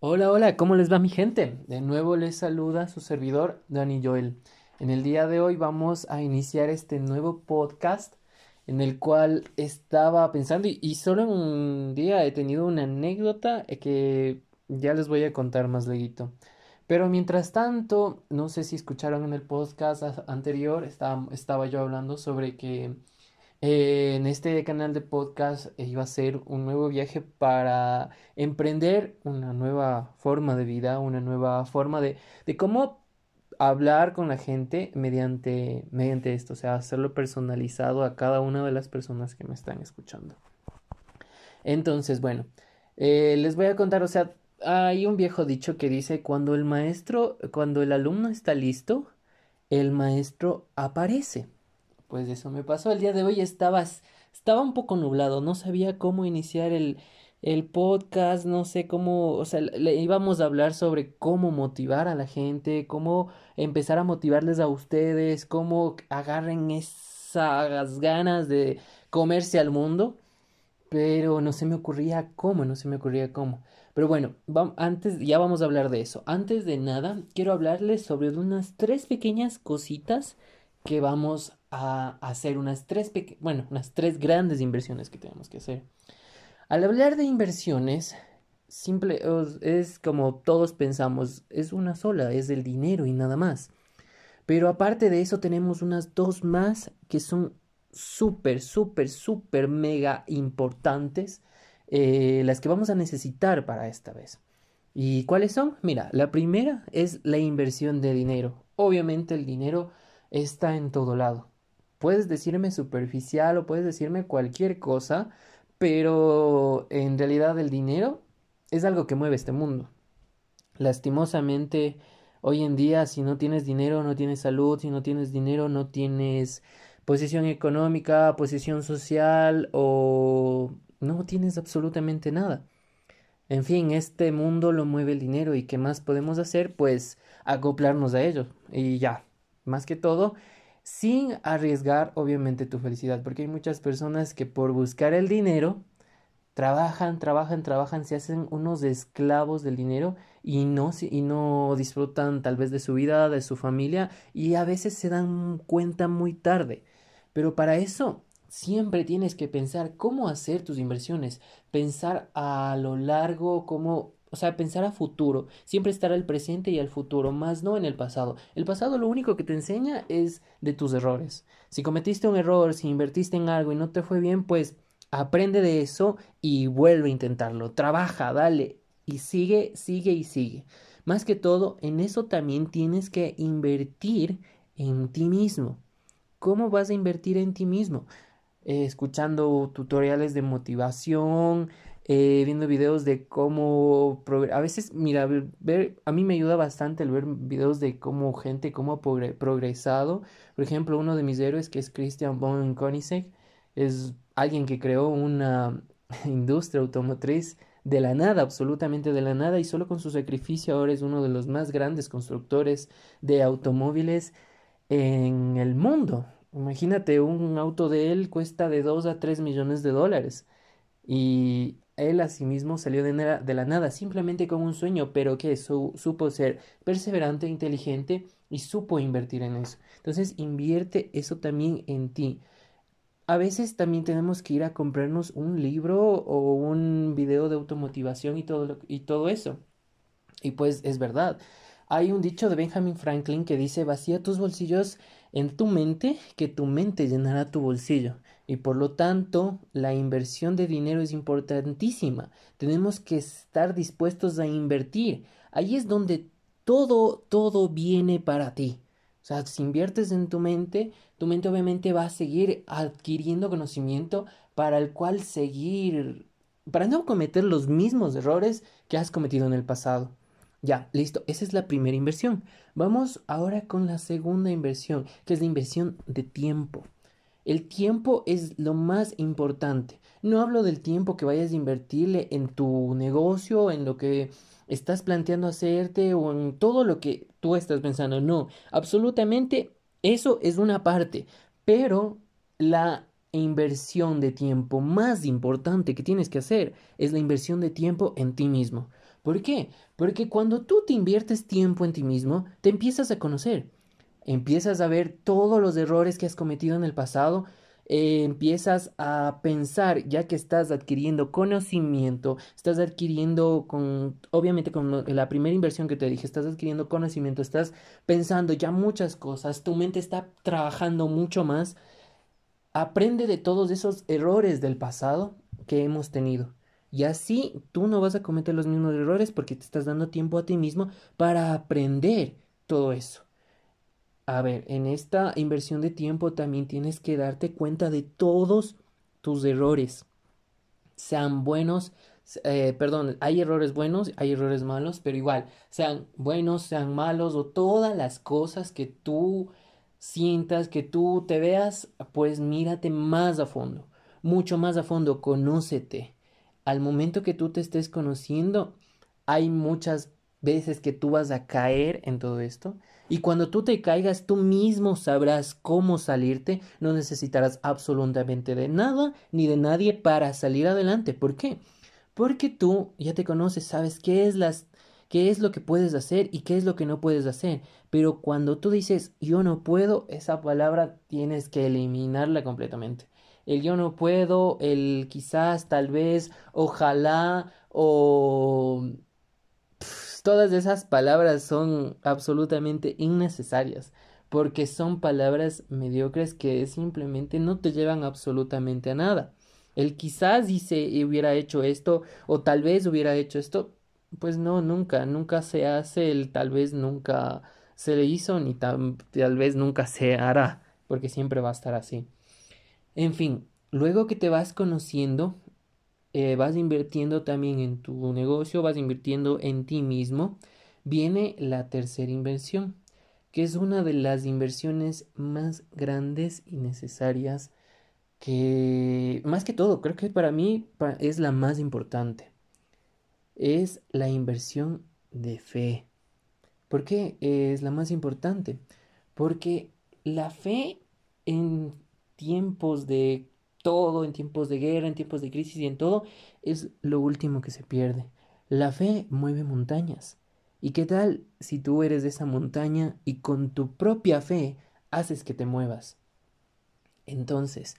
Hola, hola, ¿cómo les va mi gente? De nuevo les saluda su servidor Dani Joel. En el día de hoy vamos a iniciar este nuevo podcast en el cual estaba pensando y, solo en un día he tenido una anécdota que ya les voy a contar más luego. Pero mientras tanto, no sé si escucharon en el podcast anterior, estaba, estaba yo hablando sobre que eh, en este canal de podcast iba a ser un nuevo viaje para emprender una nueva forma de vida, una nueva forma de, de cómo hablar con la gente mediante, mediante esto, o sea, hacerlo personalizado a cada una de las personas que me están escuchando. Entonces, bueno, eh, les voy a contar, o sea, hay un viejo dicho que dice, cuando el maestro, cuando el alumno está listo, el maestro aparece. Pues eso me pasó el día de hoy, estaba, estaba un poco nublado, no sabía cómo iniciar el, el podcast, no sé cómo, o sea, le íbamos a hablar sobre cómo motivar a la gente, cómo empezar a motivarles a ustedes, cómo agarren esas ganas de comerse al mundo, pero no se me ocurría cómo, no se me ocurría cómo. Pero bueno, antes ya vamos a hablar de eso. Antes de nada, quiero hablarles sobre unas tres pequeñas cositas que vamos a hacer unas tres, bueno, unas tres grandes inversiones que tenemos que hacer. Al hablar de inversiones, simple es como todos pensamos, es una sola, es el dinero y nada más. Pero aparte de eso tenemos unas dos más que son súper, súper, súper, mega importantes, eh, las que vamos a necesitar para esta vez. ¿Y cuáles son? Mira, la primera es la inversión de dinero. Obviamente el dinero está en todo lado. Puedes decirme superficial o puedes decirme cualquier cosa, pero en realidad el dinero es algo que mueve este mundo. Lastimosamente, hoy en día, si no tienes dinero, no tienes salud, si no tienes dinero, no tienes posición económica, posición social o no tienes absolutamente nada. En fin, este mundo lo mueve el dinero y ¿qué más podemos hacer? Pues acoplarnos a ello. Y ya, más que todo, sin arriesgar obviamente tu felicidad, porque hay muchas personas que por buscar el dinero trabajan, trabajan, trabajan, se hacen unos esclavos del dinero y no, y no disfrutan tal vez de su vida, de su familia y a veces se dan cuenta muy tarde. Pero para eso siempre tienes que pensar cómo hacer tus inversiones, pensar a lo largo, cómo o sea, pensar a futuro, siempre estar al presente y al futuro, más no en el pasado. El pasado lo único que te enseña es de tus errores. Si cometiste un error, si invertiste en algo y no te fue bien, pues aprende de eso y vuelve a intentarlo. Trabaja, dale y sigue, sigue y sigue. Más que todo, en eso también tienes que invertir en ti mismo. ¿Cómo vas a invertir en ti mismo? Eh, escuchando tutoriales de motivación, eh, viendo videos de cómo a veces mira ver a mí me ayuda bastante el ver videos de cómo gente cómo ha progresado por ejemplo uno de mis héroes que es Christian von Koenigsegg es alguien que creó una industria automotriz de la nada, absolutamente de la nada, y solo con su sacrificio ahora es uno de los más grandes constructores de automóviles en el mundo. Imagínate, un auto de él cuesta de 2 a 3 millones de dólares. Y él asimismo salió de, de, la nada, simplemente con un sueño, pero que supo ser perseverante, inteligente y supo invertir en eso. Entonces invierte eso también en ti. A veces también tenemos que ir a comprarnos un libro o un video de automotivación y todo, y todo eso. Y pues es verdad. Hay un dicho de Benjamin Franklin que dice, vacía tus bolsillos en tu mente, que tu mente llenará tu bolsillo y por lo tanto la inversión de dinero es importantísima. Tenemos que estar dispuestos a invertir. Ahí es donde todo, todo viene para ti. O sea, si inviertes en tu mente, tu mente obviamente va a seguir adquiriendo conocimiento para el cual seguir, para no cometer los mismos errores que has cometido en el pasado. Ya, listo, esa es la primera inversión. Vamos ahora con la segunda inversión, que es la inversión de tiempo. El tiempo es lo más importante. No hablo del tiempo que vayas a invertirle en tu negocio, en lo que estás planteando hacerte o en todo lo que tú estás pensando. No, absolutamente eso es una parte. Pero la inversión de tiempo más importante que tienes que hacer es la inversión de tiempo en ti mismo. ¿Por qué? Porque cuando tú te inviertes tiempo en ti mismo, te empiezas a conocer. Empiezas a ver todos los errores que has cometido en el pasado eh, empiezas a pensar, ya que estás adquiriendo conocimiento, estás adquiriendo con, obviamente con la primera inversión que te dije, estás adquiriendo conocimiento, estás pensando ya muchas cosas, tu mente está trabajando mucho más, aprende de todos esos errores del pasado que hemos tenido. Y así tú no vas a cometer los mismos errores porque te estás dando tiempo a ti mismo para aprender todo eso. A ver, en esta inversión de tiempo también tienes que darte cuenta de todos tus errores. Sean buenos, eh, perdón, hay errores buenos, hay errores malos, pero igual, sean buenos, sean malos o todas las cosas que tú sientas, que tú te veas, pues mírate más a fondo, mucho más a fondo, conócete. Al momento que tú te estés conociendo, hay muchas veces que tú vas a caer en todo esto y cuando tú te caigas, tú mismo sabrás cómo salirte. No necesitarás absolutamente de nada ni de nadie para salir adelante. ¿Por qué? Porque tú ya te conoces, sabes qué es las qué es lo que puedes hacer y qué es lo que no puedes hacer. Pero cuando tú dices yo no puedo, esa palabra tienes que eliminarla completamente. El yo no puedo, el quizás, tal vez, ojalá o todas esas palabras son absolutamente innecesarias porque son palabras mediocres que simplemente no te llevan absolutamente a nada. El quizás dice hubiera hecho esto o tal vez hubiera hecho esto, pues no, nunca, nunca se hace, el tal vez nunca se le hizo ni tal, tal vez nunca se hará, porque siempre va a estar así. En fin, luego que te vas conociendo, eh, vas invirtiendo también en tu negocio, vas invirtiendo en ti mismo, viene la tercera inversión, que es una de las inversiones más grandes y necesarias que, más que todo, creo que para mí es la más importante. Es la inversión de fe. ¿Por qué es la más importante? Porque la fe en tiempos de todo, en tiempos de guerra, en tiempos de crisis y en todo, es lo último que se pierde. La fe mueve montañas. ¿Y qué tal si tú eres de esa montaña y con tu propia fe haces que te muevas? Entonces,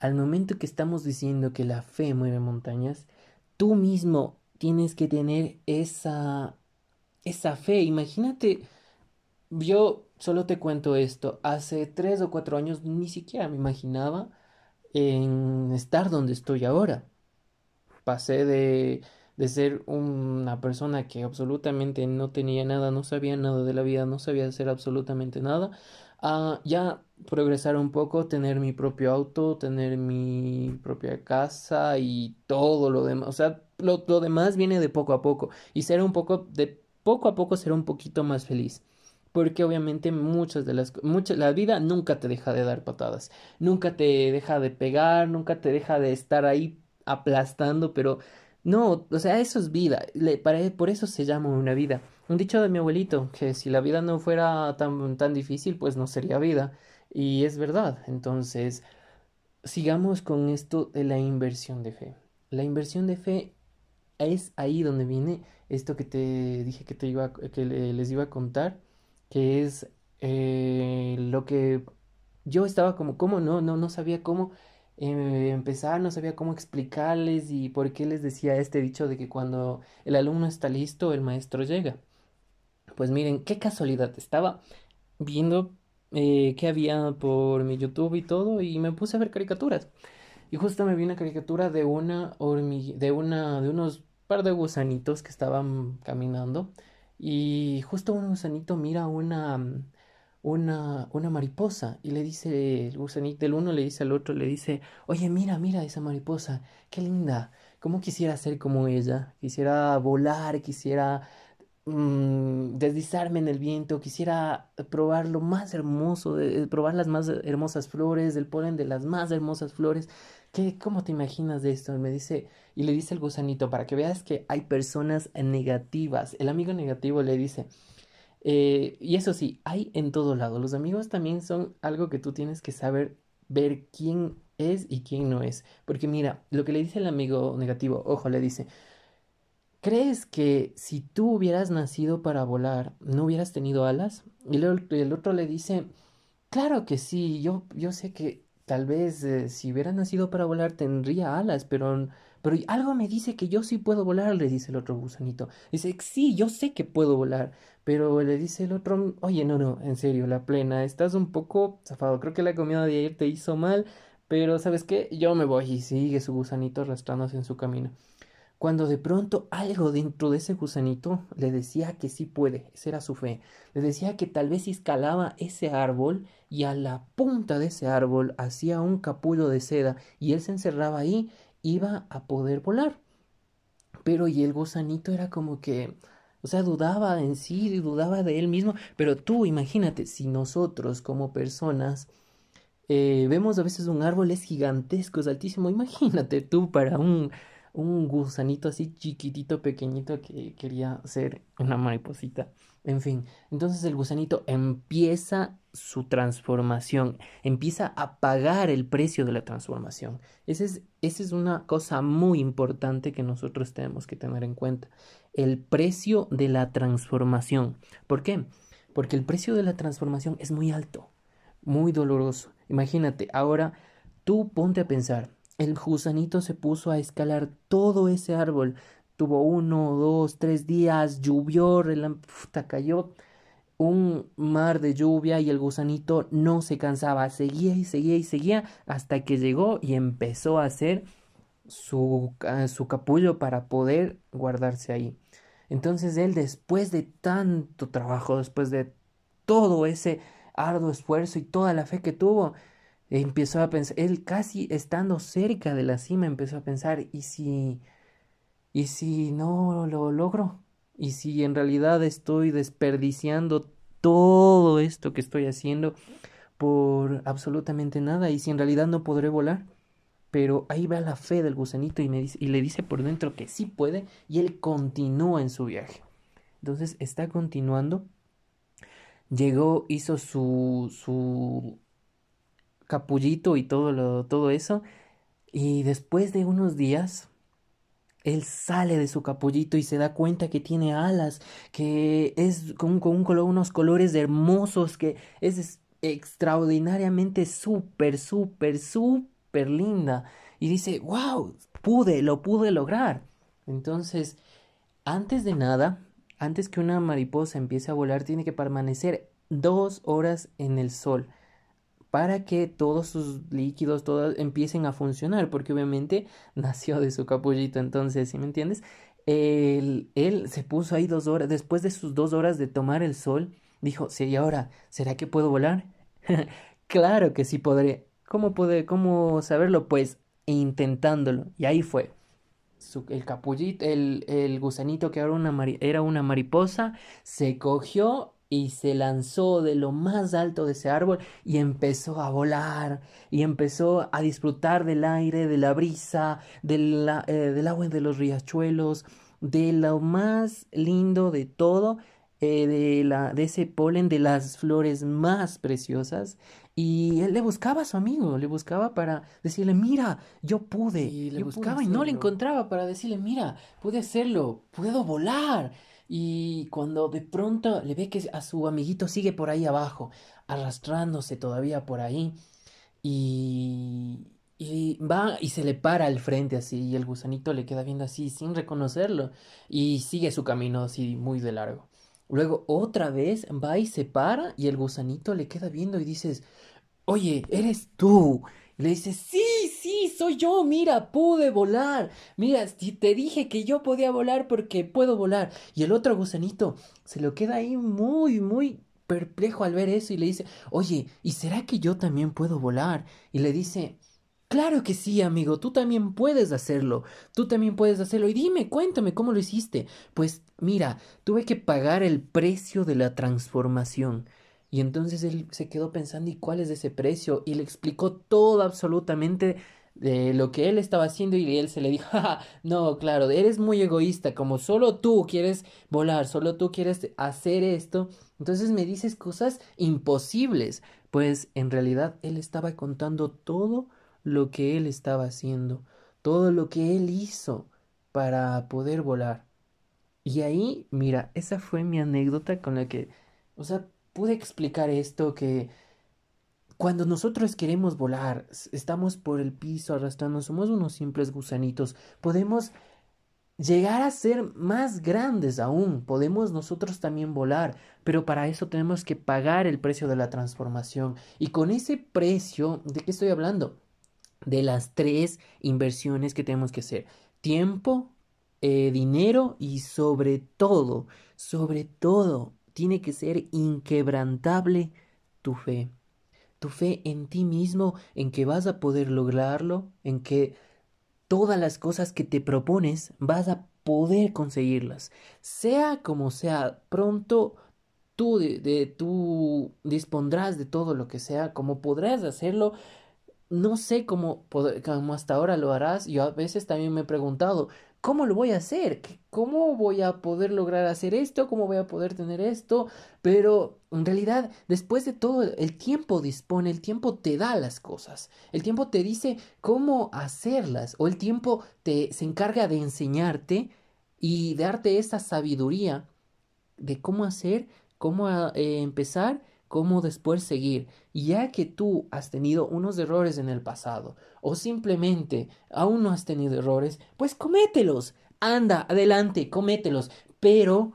al momento que estamos diciendo que la fe mueve montañas, tú mismo tienes que tener esa esa fe. Imagínate, yo solo te cuento esto, hace tres o cuatro años ni siquiera me imaginaba en estar donde estoy ahora. Pasé de, de ser una persona que absolutamente no tenía nada, no sabía nada de la vida, no sabía hacer absolutamente nada, a ya progresar un poco, tener mi propio auto, tener mi propia casa y todo lo demás. O sea, lo, lo demás viene de poco a poco y ser un poco, de poco a poco ser un poquito más feliz porque obviamente muchas de las muchas la vida nunca te deja de dar patadas, nunca te deja de pegar, nunca te deja de estar ahí aplastando, pero no, o sea, eso es vida, Le, para, por eso se llama una vida. Un dicho de mi abuelito, que si la vida no fuera tan, tan difícil, pues no sería vida. Y es verdad. Entonces, sigamos con esto de la inversión de fe. La inversión de fe es ahí donde viene esto que te dije que te iba que les iba a contar que es eh, lo que yo estaba como, ¿cómo no? No, no sabía cómo eh, empezar, no sabía cómo explicarles y por qué les decía este dicho de que cuando el alumno está listo, el maestro llega. Pues miren, qué casualidad, estaba viendo eh, qué había por mi YouTube y todo y me puse a ver caricaturas. Y justo me vi una caricatura de una de una, de unos par de gusanitos que estaban caminando y justo un gusanito mira una, una, una mariposa y le dice, el gusanito, el uno le dice al otro, le dice, oye, mira, mira esa mariposa, qué linda, cómo quisiera ser como ella, quisiera volar, quisiera mm, deslizarme en el viento, quisiera probar lo más hermoso, de, probar las más hermosas flores, el polen de las más hermosas flores. ¿Qué, ¿Cómo te imaginas de esto? me dice, y le dice el gusanito, para que veas que hay personas negativas. El amigo negativo le dice, eh, y eso sí, hay en todo lado. Los amigos también son algo que tú tienes que saber ver quién es y quién no es. Porque mira, lo que le dice el amigo negativo, ojo, le dice, ¿crees que si tú hubieras nacido para volar, no hubieras tenido alas? Y el otro le dice, claro que sí, yo, yo sé que tal vez eh, si hubiera nacido para volar tendría alas, pero pero algo me dice que yo sí puedo volar, le dice el otro gusanito. Dice, sí, yo sé que puedo volar. Pero le dice el otro, oye, no, no, en serio, la plena, estás un poco zafado. Creo que la comida de ayer te hizo mal, pero ¿sabes qué? Yo me voy y sigue su gusanito arrastrándose en su camino. Cuando de pronto algo dentro de ese gusanito le decía que sí puede, esa era su fe. Le decía que tal vez escalaba ese árbol y a la punta de ese árbol hacía un capullo de seda y él se encerraba ahí iba a poder volar. Pero y el gusanito era como que, o sea, dudaba en sí, dudaba de él mismo. Pero tú imagínate, si nosotros como personas eh, vemos a veces un árbol es gigantesco, es altísimo, imagínate tú para un, un gusanito así chiquitito, pequeñito que quería ser una mariposita. En fin, entonces el gusanito empieza su transformación, empieza a pagar el precio de la transformación. Esa es, esa es una cosa muy importante que nosotros tenemos que tener en cuenta. El precio de la transformación. ¿Por qué? Porque el precio de la transformación es muy alto, muy doloroso. Imagínate, ahora tú ponte a pensar, el gusanito se puso a escalar todo ese árbol tuvo uno, dos, tres días, llovió, cayó un mar de lluvia y el gusanito no se cansaba, seguía y seguía y seguía hasta que llegó y empezó a hacer su, su capullo para poder guardarse ahí. Entonces él después de tanto trabajo, después de todo ese arduo esfuerzo y toda la fe que tuvo, empezó a pensar, él casi estando cerca de la cima empezó a pensar, ¿y si ¿Y si no lo logro? ¿Y si en realidad estoy desperdiciando todo esto que estoy haciendo por absolutamente nada? ¿Y si en realidad no podré volar? Pero ahí va la fe del gusanito y, me dice, y le dice por dentro que sí puede y él continúa en su viaje. Entonces está continuando. Llegó, hizo su, su capullito y todo, lo, todo eso. Y después de unos días él sale de su capullito y se da cuenta que tiene alas, que es con, con unos colores hermosos, que es extraordinariamente súper, súper, súper linda. Y dice, wow, pude, lo pude lograr. Entonces, antes de nada, antes que una mariposa empiece a volar, tiene que permanecer dos horas en el sol para que todos sus líquidos todos empiecen a funcionar, porque obviamente nació de su capullito, entonces, ¿sí me entiendes? Él, él se puso ahí dos horas, después de sus dos horas de tomar el sol, dijo, sí, ¿y ahora? ¿Será que puedo volar? claro que sí podré. ¿Cómo, ¿Cómo saberlo? Pues intentándolo. Y ahí fue. el capullito, el, el gusanito que era una, era una mariposa, se cogió y se lanzó de lo más alto de ese árbol y empezó a volar y empezó a disfrutar del aire, de la brisa, de eh, del agua de los riachuelos, de lo más lindo de todo, eh, de, la, de ese polen, de las flores más preciosas. Y él le buscaba a su amigo, le buscaba para decirle, mira, yo pude. le buscaba y no le encontraba para decirle, mira, pude hacerlo, puedo volar. Y cuando de pronto le ve que a su amiguito sigue por ahí abajo, arrastrándose todavía por ahí, y, y va y se le para al frente así, y el gusanito le queda viendo así sin reconocerlo, y sigue su camino así muy de largo. Luego otra vez va y se para, y el gusanito le queda viendo y dices, oye, eres tú. Y le dice, sí, sí, soy yo, mira, pude volar. Mira, si te dije que yo podía volar porque puedo volar. Y el otro gusanito se lo queda ahí muy, muy perplejo al ver eso y le dice, oye, ¿y será que yo también puedo volar? Y le dice, Claro que sí, amigo, tú también puedes hacerlo, tú también puedes hacerlo. Y dime, cuéntame cómo lo hiciste. Pues mira, tuve que pagar el precio de la transformación. Y entonces él se quedó pensando, ¿y cuál es ese precio? Y le explicó todo absolutamente de lo que él estaba haciendo y él se le dijo, no, claro, eres muy egoísta, como solo tú quieres volar, solo tú quieres hacer esto, entonces me dices cosas imposibles. Pues en realidad él estaba contando todo lo que él estaba haciendo, todo lo que él hizo para poder volar. Y ahí, mira, esa fue mi anécdota con la que, o sea, pude explicar esto que cuando nosotros queremos volar, estamos por el piso arrastrando, somos unos simples gusanitos, podemos llegar a ser más grandes aún, podemos nosotros también volar, pero para eso tenemos que pagar el precio de la transformación. Y con ese precio, ¿de qué estoy hablando? De las tres inversiones que tenemos que hacer. Tiempo, eh, dinero y sobre todo, sobre todo, tiene que ser inquebrantable tu fe tu fe en ti mismo, en que vas a poder lograrlo, en que todas las cosas que te propones vas a poder conseguirlas. Sea como sea, pronto tú, de, tú dispondrás de todo lo que sea, como podrás hacerlo. No sé cómo, cómo hasta ahora lo harás. Yo a veces también me he preguntado, ¿Cómo lo voy a hacer? ¿Cómo voy a poder lograr hacer esto? ¿Cómo voy a poder tener esto? Pero en realidad, después de todo, el tiempo dispone, el tiempo te da las cosas. El tiempo te dice cómo hacerlas. O el tiempo te se encarga de enseñarte y darte esa sabiduría de cómo hacer, cómo eh, empezar cómo después seguir. Y ya que tú has tenido unos errores en el pasado o simplemente aún no has tenido errores, pues comételos. Anda, adelante, comételos. Pero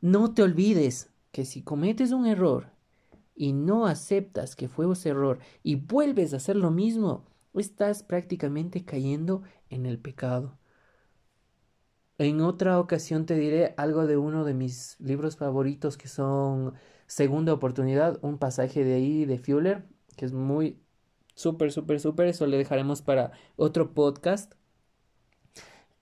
no te olvides que si cometes un error y no aceptas que fue ese error y vuelves a hacer lo mismo, estás prácticamente cayendo en el pecado. En otra ocasión te diré algo de uno de mis libros favoritos que son Segunda Oportunidad, un pasaje de ahí de Fuller, que es muy súper, súper, súper. Eso le dejaremos para otro podcast.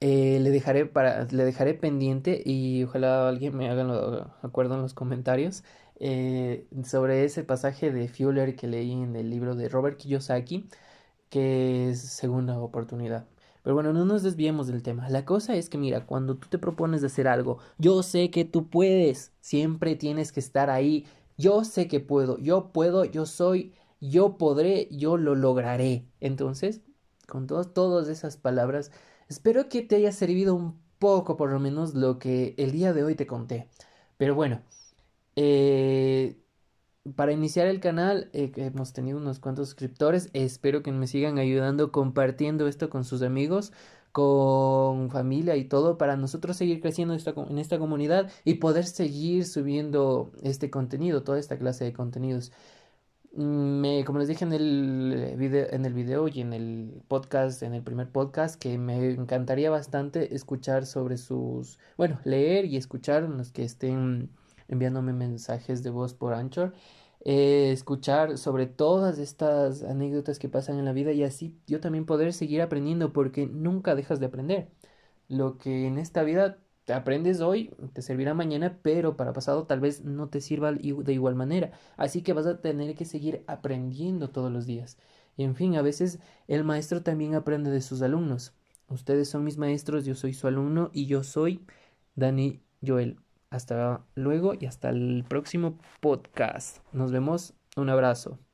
Eh, le dejaré para le dejaré pendiente y ojalá alguien me haga lo, acuerdo en los comentarios eh, sobre ese pasaje de Fuller que leí en el libro de Robert Kiyosaki que es segunda oportunidad pero bueno, no nos desviemos del tema. La cosa es que, mira, cuando tú te propones de hacer algo, yo sé que tú puedes, siempre tienes que estar ahí. Yo sé que puedo, yo puedo, yo soy, yo podré, yo lo lograré. Entonces, con todas esas palabras, espero que te haya servido un poco, por lo menos, lo que el día de hoy te conté. Pero bueno, eh, para iniciar el canal eh, hemos tenido unos cuantos suscriptores. Espero que me sigan ayudando compartiendo esto con sus amigos, con familia y todo para nosotros seguir creciendo en esta comunidad y poder seguir subiendo este contenido, toda esta clase de contenidos. Me, como les dije en el, video, en el video y en el podcast, en el primer podcast, que me encantaría bastante escuchar sobre sus, bueno, leer y escuchar los que estén enviándome mensajes de voz por Anchor. Eh, escuchar sobre todas estas anécdotas que pasan en la vida y así yo también poder seguir aprendiendo porque nunca dejas de aprender. Lo que en esta vida te aprendes hoy te servirá mañana, pero para pasado tal vez no te sirva de igual manera. Así que vas a tener que seguir aprendiendo todos los días. Y en fin, a veces el maestro también aprende de sus alumnos. Ustedes son mis maestros, yo soy su alumno y yo soy Dani Joel. Hasta luego y hasta el próximo podcast. Nos vemos. Un abrazo.